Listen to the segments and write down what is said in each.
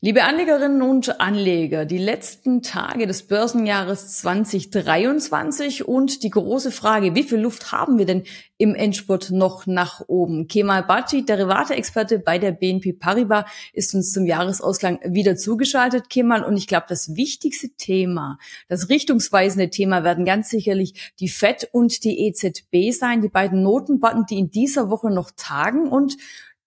Liebe Anlegerinnen und Anleger, die letzten Tage des Börsenjahres 2023 und die große Frage, wie viel Luft haben wir denn im Endspurt noch nach oben? Kemal Baci, Derivate-Experte bei der BNP Paribas, ist uns zum Jahresausklang wieder zugeschaltet, Kemal. Und ich glaube, das wichtigste Thema, das richtungsweisende Thema werden ganz sicherlich die FED und die EZB sein, die beiden Notenbanken, die in dieser Woche noch tagen und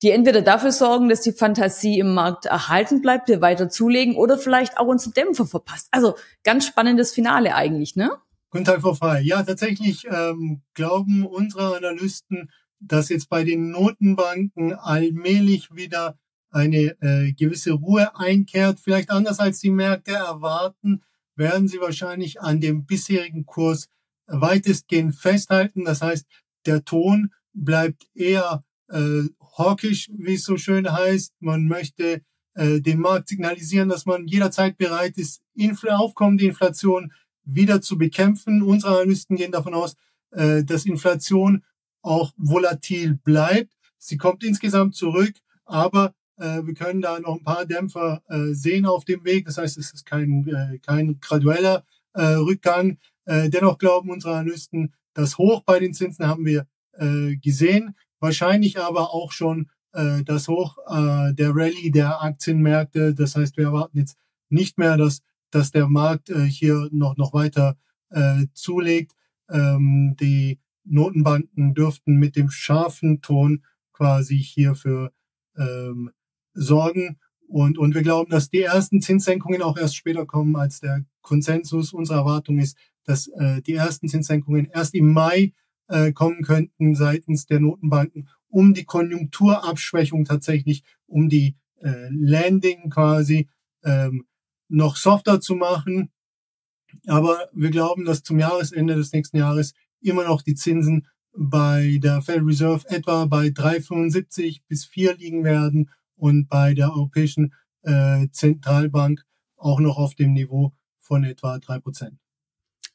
die entweder dafür sorgen, dass die Fantasie im Markt erhalten bleibt, wir weiter zulegen oder vielleicht auch uns Dämpfer verpasst. Also ganz spannendes Finale eigentlich, ne? Guten Tag, Frau Frey. Ja, tatsächlich ähm, glauben unsere Analysten, dass jetzt bei den Notenbanken allmählich wieder eine äh, gewisse Ruhe einkehrt. Vielleicht anders als die Märkte erwarten, werden sie wahrscheinlich an dem bisherigen Kurs weitestgehend festhalten. Das heißt, der Ton bleibt eher äh, hawkish, wie es so schön heißt. Man möchte äh, dem Markt signalisieren, dass man jederzeit bereit ist, Infl aufkommende Inflation wieder zu bekämpfen. Unsere Analysten gehen davon aus, äh, dass Inflation auch volatil bleibt. Sie kommt insgesamt zurück, aber äh, wir können da noch ein paar Dämpfer äh, sehen auf dem Weg. Das heißt, es ist kein, äh, kein gradueller äh, Rückgang. Äh, dennoch glauben unsere Analysten, das Hoch bei den Zinsen haben wir äh, gesehen wahrscheinlich aber auch schon äh, das Hoch äh, der Rallye der Aktienmärkte. Das heißt, wir erwarten jetzt nicht mehr, dass, dass der Markt äh, hier noch, noch weiter äh, zulegt. Ähm, die Notenbanken dürften mit dem scharfen Ton quasi hierfür ähm, sorgen. Und, und wir glauben, dass die ersten Zinssenkungen auch erst später kommen als der Konsensus. Unsere Erwartung ist, dass äh, die ersten Zinssenkungen erst im Mai äh, kommen könnten seitens der Notenbanken, um die Konjunkturabschwächung tatsächlich, um die äh, Landing quasi ähm, noch softer zu machen. Aber wir glauben, dass zum Jahresende des nächsten Jahres immer noch die Zinsen bei der Federal Reserve etwa bei 3,75 bis 4 liegen werden und bei der Europäischen äh, Zentralbank auch noch auf dem Niveau von etwa 3 Prozent.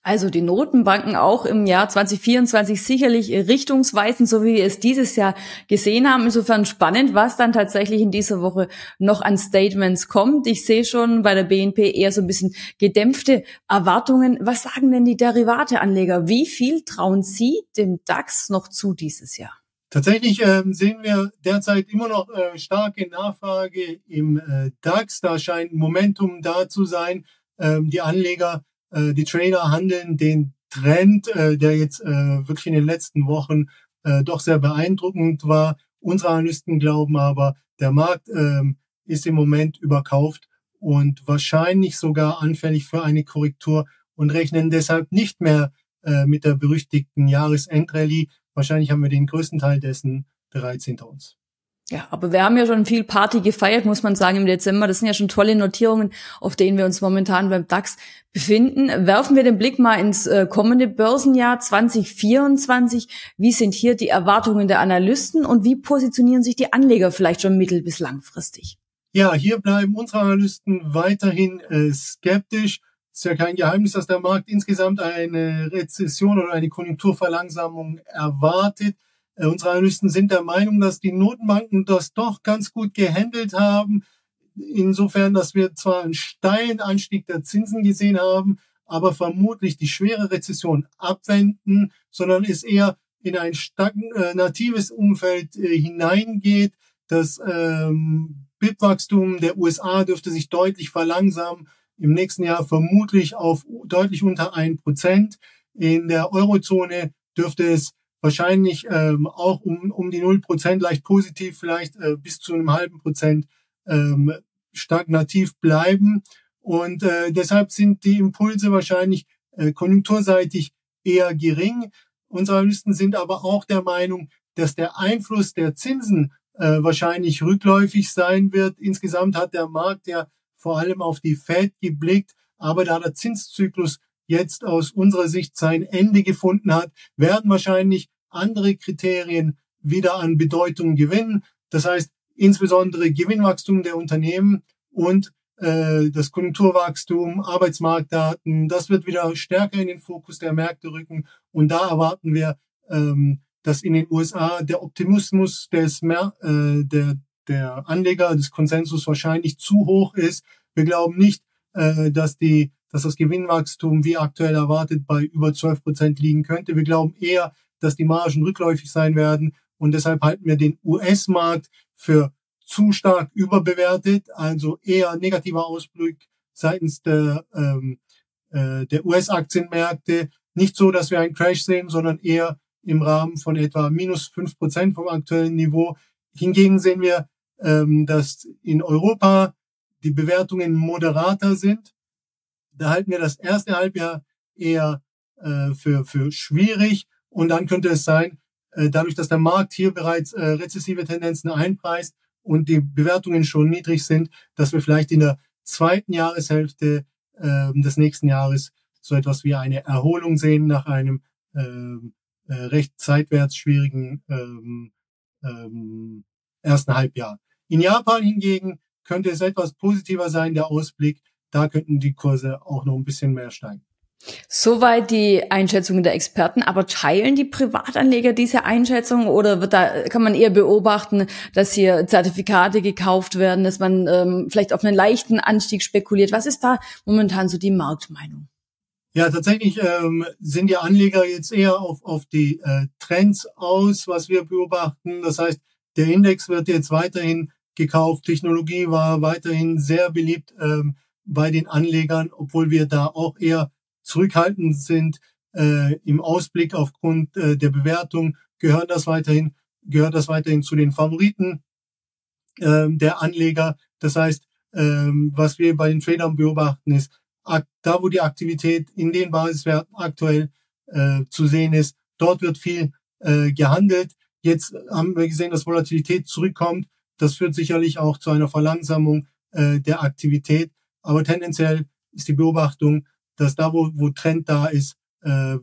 Also die Notenbanken auch im Jahr 2024 sicherlich richtungsweisend, so wie wir es dieses Jahr gesehen haben. Insofern spannend, was dann tatsächlich in dieser Woche noch an Statements kommt. Ich sehe schon bei der BNP eher so ein bisschen gedämpfte Erwartungen. Was sagen denn die Derivateanleger? Wie viel trauen Sie dem DAX noch zu dieses Jahr? Tatsächlich äh, sehen wir derzeit immer noch äh, starke Nachfrage im äh, DAX. Da scheint Momentum da zu sein. Ähm, die Anleger äh, die Trader handeln den Trend, äh, der jetzt äh, wirklich in den letzten Wochen äh, doch sehr beeindruckend war. Unsere Analysten glauben aber, der Markt äh, ist im Moment überkauft und wahrscheinlich sogar anfällig für eine Korrektur und rechnen deshalb nicht mehr äh, mit der berüchtigten Jahresendrallye. Wahrscheinlich haben wir den größten Teil dessen bereits hinter uns. Ja, aber wir haben ja schon viel Party gefeiert, muss man sagen, im Dezember. Das sind ja schon tolle Notierungen, auf denen wir uns momentan beim DAX befinden. Werfen wir den Blick mal ins äh, kommende Börsenjahr 2024. Wie sind hier die Erwartungen der Analysten und wie positionieren sich die Anleger vielleicht schon mittel- bis langfristig? Ja, hier bleiben unsere Analysten weiterhin äh, skeptisch. Es ist ja kein Geheimnis, dass der Markt insgesamt eine Rezession oder eine Konjunkturverlangsamung erwartet. Äh, unsere Analysten sind der Meinung, dass die Notenbanken das doch ganz gut gehandelt haben. Insofern, dass wir zwar einen steilen Anstieg der Zinsen gesehen haben, aber vermutlich die schwere Rezession abwenden, sondern es eher in ein stagnatives Umfeld äh, hineingeht. Das ähm, BIP-Wachstum der USA dürfte sich deutlich verlangsamen. Im nächsten Jahr vermutlich auf deutlich unter ein Prozent. In der Eurozone dürfte es wahrscheinlich ähm, auch um, um die null Prozent leicht positiv, vielleicht äh, bis zu einem halben Prozent ähm, stagnativ bleiben. Und äh, deshalb sind die Impulse wahrscheinlich äh, konjunkturseitig eher gering. Unsere Analysten sind aber auch der Meinung, dass der Einfluss der Zinsen äh, wahrscheinlich rückläufig sein wird. Insgesamt hat der Markt ja vor allem auf die Fed geblickt, aber da der Zinszyklus jetzt aus unserer Sicht sein Ende gefunden hat, werden wahrscheinlich andere Kriterien wieder an Bedeutung gewinnen. Das heißt, insbesondere Gewinnwachstum der Unternehmen und äh, das Konjunkturwachstum, Arbeitsmarktdaten, das wird wieder stärker in den Fokus der Märkte rücken. Und da erwarten wir, ähm, dass in den USA der Optimismus des, Mer äh, der, der Anleger des Konsensus wahrscheinlich zu hoch ist. Wir glauben nicht, äh, dass die dass das Gewinnwachstum wie aktuell erwartet bei über 12 Prozent liegen könnte. Wir glauben eher, dass die Margen rückläufig sein werden und deshalb halten wir den US-Markt für zu stark überbewertet, also eher negativer Ausblick seitens der, ähm, äh, der US-Aktienmärkte. Nicht so, dass wir einen Crash sehen, sondern eher im Rahmen von etwa minus fünf Prozent vom aktuellen Niveau. Hingegen sehen wir, ähm, dass in Europa die Bewertungen moderater sind. Da halten wir das erste Halbjahr eher äh, für, für schwierig. Und dann könnte es sein, äh, dadurch, dass der Markt hier bereits äh, rezessive Tendenzen einpreist und die Bewertungen schon niedrig sind, dass wir vielleicht in der zweiten Jahreshälfte äh, des nächsten Jahres so etwas wie eine Erholung sehen nach einem ähm, äh, recht zeitwärts schwierigen ähm, ähm, ersten Halbjahr. In Japan hingegen könnte es etwas positiver sein, der Ausblick. Da könnten die Kurse auch noch ein bisschen mehr steigen. Soweit die Einschätzungen der Experten, aber teilen die Privatanleger diese Einschätzung oder wird da, kann man eher beobachten, dass hier Zertifikate gekauft werden, dass man ähm, vielleicht auf einen leichten Anstieg spekuliert? Was ist da momentan so die Marktmeinung? Ja, tatsächlich ähm, sind die Anleger jetzt eher auf, auf die äh, Trends aus, was wir beobachten. Das heißt, der Index wird jetzt weiterhin gekauft. Technologie war weiterhin sehr beliebt ähm, bei den Anlegern, obwohl wir da auch eher zurückhaltend sind äh, im Ausblick aufgrund äh, der Bewertung, gehört das weiterhin, gehört das weiterhin zu den Favoriten äh, der Anleger. Das heißt, ähm, was wir bei den Tradern beobachten, ist, da wo die Aktivität in den Basiswerten aktuell äh, zu sehen ist, dort wird viel äh, gehandelt. Jetzt haben wir gesehen, dass Volatilität zurückkommt. Das führt sicherlich auch zu einer Verlangsamung äh, der Aktivität. Aber tendenziell ist die Beobachtung, dass da, wo, wo Trend da ist, äh,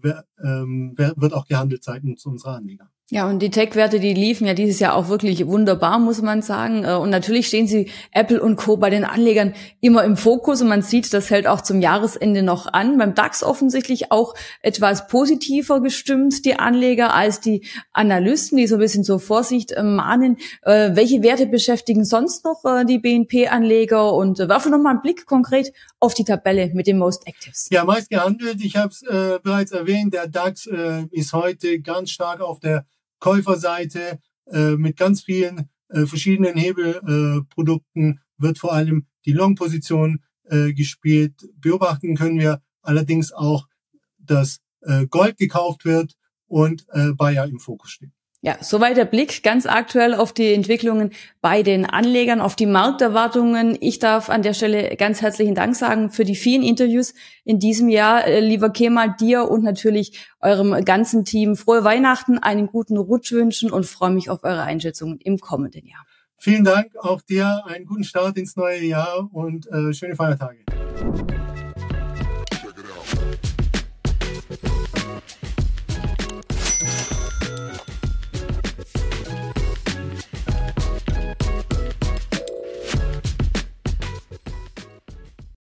ähm, wird auch gehandelt seitens unserer Anleger. Ja, und die Tech-Werte, die liefen ja dieses Jahr auch wirklich wunderbar, muss man sagen. Äh, und natürlich stehen sie Apple und Co. bei den Anlegern immer im Fokus und man sieht, das hält auch zum Jahresende noch an. Beim DAX offensichtlich auch etwas positiver gestimmt, die Anleger, als die Analysten, die so ein bisschen zur Vorsicht äh, mahnen. Äh, welche Werte beschäftigen sonst noch die BNP-Anleger? Und werfen noch mal einen Blick konkret auf die Tabelle mit den Most Actives. Ja, meist gehandelt. Ich habe es äh, bereits erwähnt, der DAX äh, ist heute ganz stark auf der Käuferseite äh, mit ganz vielen äh, verschiedenen Hebelprodukten äh, wird vor allem die Long-Position äh, gespielt. Beobachten können wir allerdings auch, dass äh, Gold gekauft wird und äh, Bayer im Fokus steht. Ja, soweit der Blick ganz aktuell auf die Entwicklungen bei den Anlegern, auf die Markterwartungen. Ich darf an der Stelle ganz herzlichen Dank sagen für die vielen Interviews in diesem Jahr. Äh, lieber Kemal, dir und natürlich eurem ganzen Team frohe Weihnachten, einen guten Rutsch wünschen und freue mich auf eure Einschätzungen im kommenden Jahr. Vielen Dank auch dir, einen guten Start ins neue Jahr und äh, schöne Feiertage.